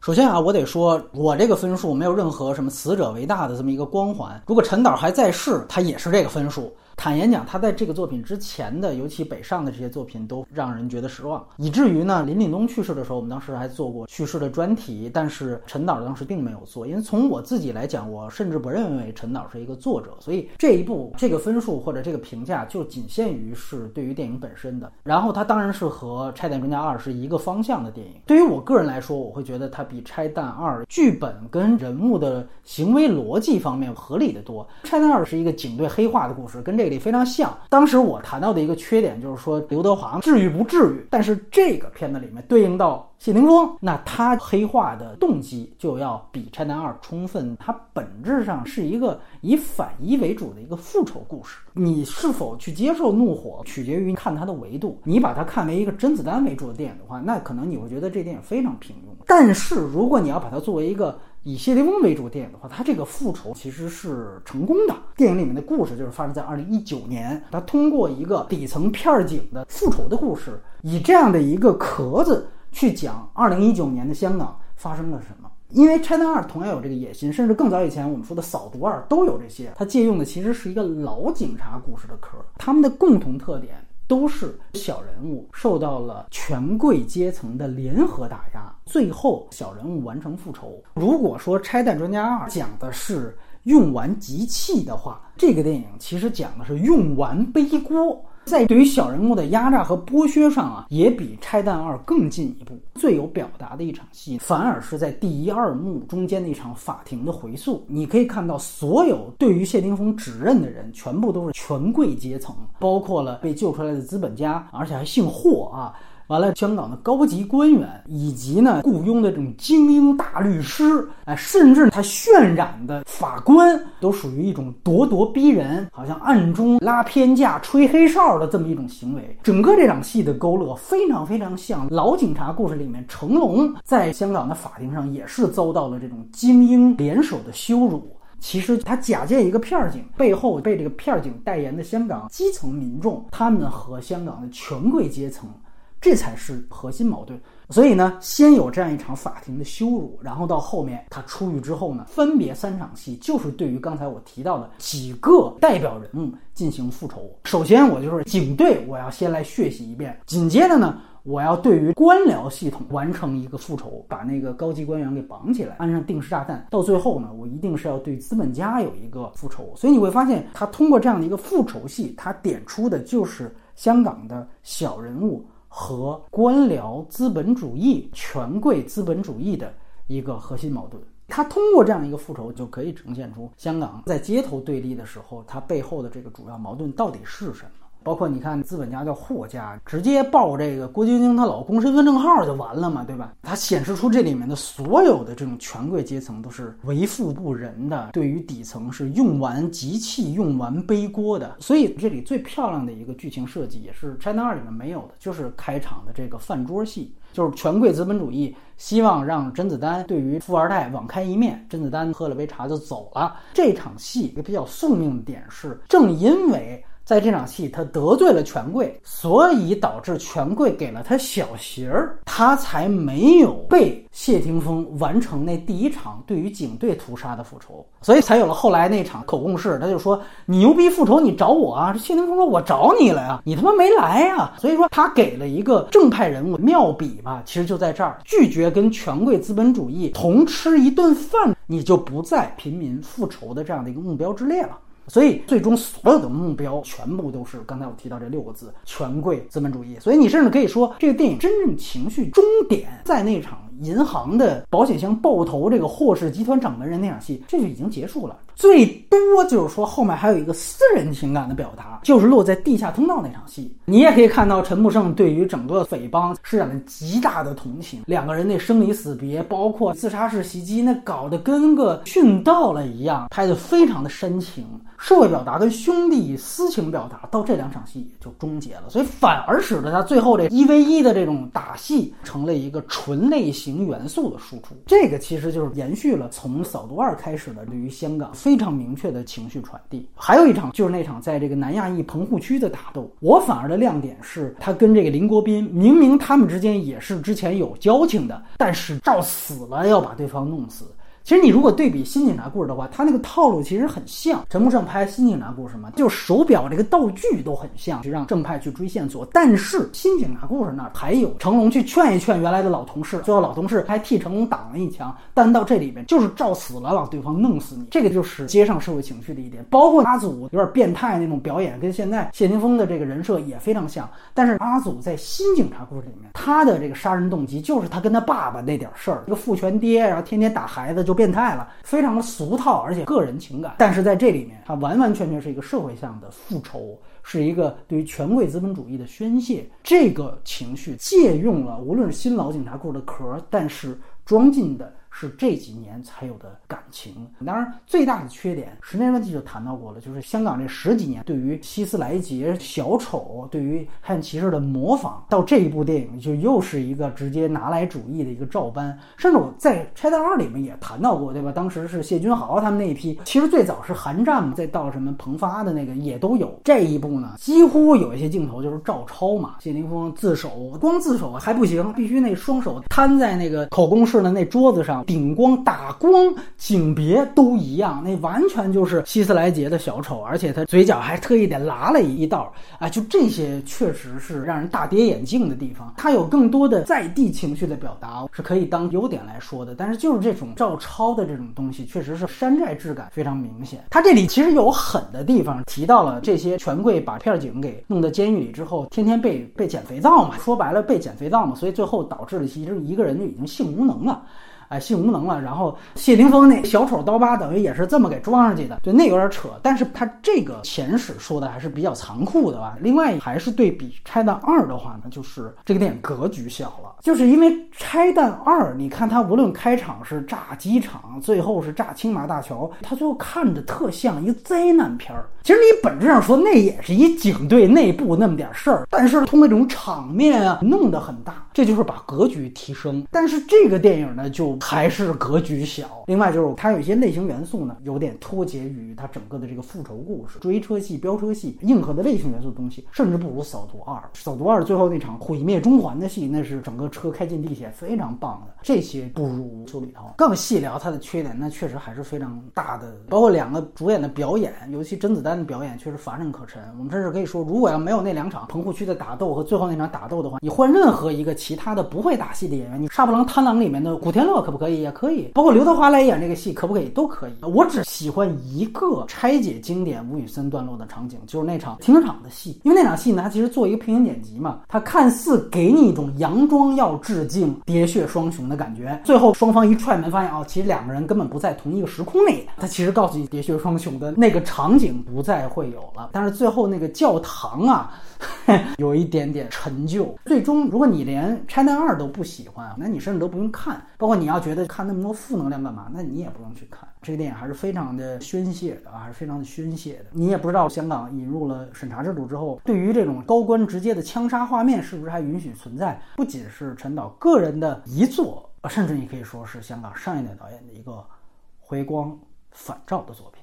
首先啊，我得说，我这个分数没有任何什么死者为大的这么一个光环。如果陈导还在世，他也是这个分数。坦言讲，他在这个作品之前的，尤其北上的这些作品都让人觉得失望，以至于呢，林岭东去世的时候，我们当时还做过去世的专题，但是陈导当时并没有做，因为从我自己来讲，我甚至不认为陈导是一个作者，所以这一部这个分数或者这个评价就仅限于是对于电影本身的。然后它当然是和《拆弹专家二》是一个方向的电影。对于我个人来说，我会觉得它比《拆弹二》剧本跟人物的行为逻辑方面合理的多。《拆弹二》是一个警队黑化的故事，跟这里非常像。当时我谈到的一个缺点就是说刘德华至于不至于，但是这个片子里面对应到谢霆锋，那他黑化的动机就要比《拆弹二》充分。它本质上是一个以反一为主的一个复仇故事。你是否去接受怒火，取决于看它的维度。你把它看为一个甄子丹为主的电影的话，那可能你会觉得这电影非常平庸。但是如果你要把它作为一个以谢霆锋为主电影的话，他这个复仇其实是成功的。电影里面的故事就是发生在二零一九年，他通过一个底层片警的复仇的故事，以这样的一个壳子去讲二零一九年的香港发生了什么。因为《拆弹二》同样有这个野心，甚至更早以前我们说的《扫毒二》都有这些。它借用的其实是一个老警察故事的壳，他们的共同特点。都是小人物受到了权贵阶层的联合打压，最后小人物完成复仇。如果说《拆弹专家二》讲的是用完即弃的话，这个电影其实讲的是用完背锅。在对于小人物的压榨和剥削上啊，也比《拆弹二》更进一步。最有表达的一场戏，反而是在第一二幕中间的一场法庭的回溯。你可以看到，所有对于谢霆锋指认的人，全部都是权贵阶层，包括了被救出来的资本家，而且还姓霍啊。完了，香港的高级官员以及呢雇佣的这种精英大律师，哎，甚至他渲染的法官，都属于一种咄咄逼人，好像暗中拉偏架、吹黑哨的这么一种行为。整个这场戏的勾勒非常非常像老警察故事里面，成龙在香港的法庭上也是遭到了这种精英联手的羞辱。其实他假借一个片儿警，背后被这个片儿警代言的香港基层民众，他们和香港的权贵阶层。这才是核心矛盾，所以呢，先有这样一场法庭的羞辱，然后到后面他出狱之后呢，分别三场戏就是对于刚才我提到的几个代表人物进行复仇。首先，我就是警队，我要先来血洗一遍；紧接着呢，我要对于官僚系统完成一个复仇，把那个高级官员给绑起来，安上定时炸弹。到最后呢，我一定是要对资本家有一个复仇。所以你会发现，他通过这样的一个复仇戏，他点出的就是香港的小人物。和官僚资本主义、权贵资本主义的一个核心矛盾，他通过这样一个复仇，就可以呈现出香港在街头对立的时候，它背后的这个主要矛盾到底是什么。包括你看，资本家叫霍家，直接报这个郭晶晶她老公身份证号就完了嘛，对吧？它显示出这里面的所有的这种权贵阶层都是为富不仁的，对于底层是用完即弃、用完背锅的。所以这里最漂亮的一个剧情设计，也是《China 二》里面没有的，就是开场的这个饭桌戏，就是权贵资本主义希望让甄子丹对于富二代网开一面，甄子丹喝了杯茶就走了。这场戏一个比较宿命的点是，正因为。在这场戏，他得罪了权贵，所以导致权贵给了他小鞋儿，他才没有被谢霆锋完成那第一场对于警队屠杀的复仇，所以才有了后来那场口供式。他就说：“你牛逼复仇，你找我啊！”谢霆锋说：“我找你了呀，你他妈没来呀！”所以说，他给了一个正派人物妙笔吧，其实就在这儿，拒绝跟权贵资本主义同吃一顿饭，你就不在平民复仇的这样的一个目标之列了。所以，最终所有的目标全部都是刚才我提到这六个字：权贵资本主义。所以，你甚至可以说，这个电影真正情绪终点在那场银行的保险箱爆头，这个霍氏集团掌门人那场戏，这就已经结束了。最多就是说，后面还有一个私人情感的表达，就是落在地下通道那场戏。你也可以看到陈木胜对于整个匪帮施展了极大的同情，两个人那生离死别，包括自杀式袭击，那搞得跟个殉道了一样，拍得非常的深情。社会表达跟兄弟私情表达到这两场戏就终结了，所以反而使得他最后这一 v 一的这种打戏成了一个纯类型元素的输出。这个其实就是延续了从《扫毒二》开始的对于香港非。非常明确的情绪传递。还有一场就是那场在这个南亚裔棚户区的打斗，我反而的亮点是他跟这个林国斌，明明他们之间也是之前有交情的，但是照死了要把对方弄死。其实你如果对比新警察故事的话，他那个套路其实很像陈木胜拍新警察故事嘛，就手表这个道具都很像，就让正派去追线索。但是新警察故事那儿还有成龙去劝一劝原来的老同事，最后老同事还替成龙挡了一枪。但到这里面就是照死了，让对方弄死你，这个就是接上社会情绪的一点。包括阿祖有点变态那种表演，跟现在谢霆锋的这个人设也非常像。但是阿祖在新警察故事里面，他的这个杀人动机就是他跟他爸爸那点事儿，一个父权爹，然后天天打孩子就。变态了，非常的俗套，而且个人情感。但是在这里面，它完完全全是一个社会上的复仇，是一个对于权贵资本主义的宣泄。这个情绪借用了无论是新老警察故事的壳，但是装进的。是这几年才有的感情。当然，最大的缺点，十年问题就谈到过了，就是香港这十几年对于希斯莱杰小丑、对于黑暗骑士的模仿，到这一部电影就又是一个直接拿来主义的一个照搬。甚至我在《拆弹二》里面也谈到过，对吧？当时是谢君豪他们那一批，其实最早是韩战嘛，再到什么彭发的那个也都有。这一部呢，几乎有一些镜头就是照抄嘛。谢霆锋自首，光自首还不行，必须那双手摊在那个口供室的那桌子上。顶光、打光、景别都一样，那完全就是希斯莱杰的小丑，而且他嘴角还特意的拉了一道啊！就这些，确实是让人大跌眼镜的地方。他有更多的在地情绪的表达，是可以当优点来说的。但是就是这种照抄的这种东西，确实是山寨质感非常明显。他这里其实有狠的地方，提到了这些权贵把片警给弄到监狱里之后，天天被被捡肥皂嘛，说白了被捡肥皂嘛，所以最后导致了其实一个人就已经性无能了。哎，性无能了。然后谢霆锋那小丑刀疤等于也是这么给装上去的，对，那有点扯。但是他这个前史说的还是比较残酷的吧。另外还是对比《拆弹二》的话呢，就是这个电影格局小了，就是因为《拆弹二》，你看它无论开场是炸机场，最后是炸青马大桥，它最后看着特像一灾难片儿。其实你本质上说，那也是一警队内部那么点事儿，但是通过这种场面啊，弄得很大，这就是把格局提升。但是这个电影呢，就还是格局小。另外就是它有一些类型元素呢，有点脱节于它整个的这个复仇故事、追车戏、飙车戏、硬核的类型元素的东西，甚至不如《扫毒二》。《扫毒二》最后那场毁灭中环的戏，那是整个车开进地铁，非常棒的。这些不如《修理头》。更细聊它的缺点，那确实还是非常大的，包括两个主演的表演，尤其甄子丹的表演确实乏善可陈。我们甚至可以说，如果要没有那两场棚户区的打斗和最后那场打斗的话，你换任何一个其他的不会打戏的演员，你《杀破狼·贪狼》里面的古天乐可不可以？也可以。包括刘德华来演这个戏，可不可以？都可以。我只喜欢一个拆解经典吴宇森段落的场景，就是那场停车场的戏。因为那场戏呢，它其实做一个平行剪辑嘛，它看似给你一种佯装要致敬喋血双雄的感觉。最后双方一踹门，发现哦，其实两个人根本不在同一个时空里。他其实告诉你，喋血双雄的那个场景不再会有了。但是最后那个教堂啊。有一点点陈旧。最终，如果你连《拆弹二》都不喜欢，那你甚至都不用看。包括你要觉得看那么多负能量干嘛？那你也不用去看。这个电影还是非常的宣泄的啊，还是非常的宣泄的。你也不知道香港引入了审查制度之后，对于这种高官直接的枪杀画面，是不是还允许存在？不仅是陈导个人的遗作，甚至你可以说是香港上一代导演的一个回光返照的作品。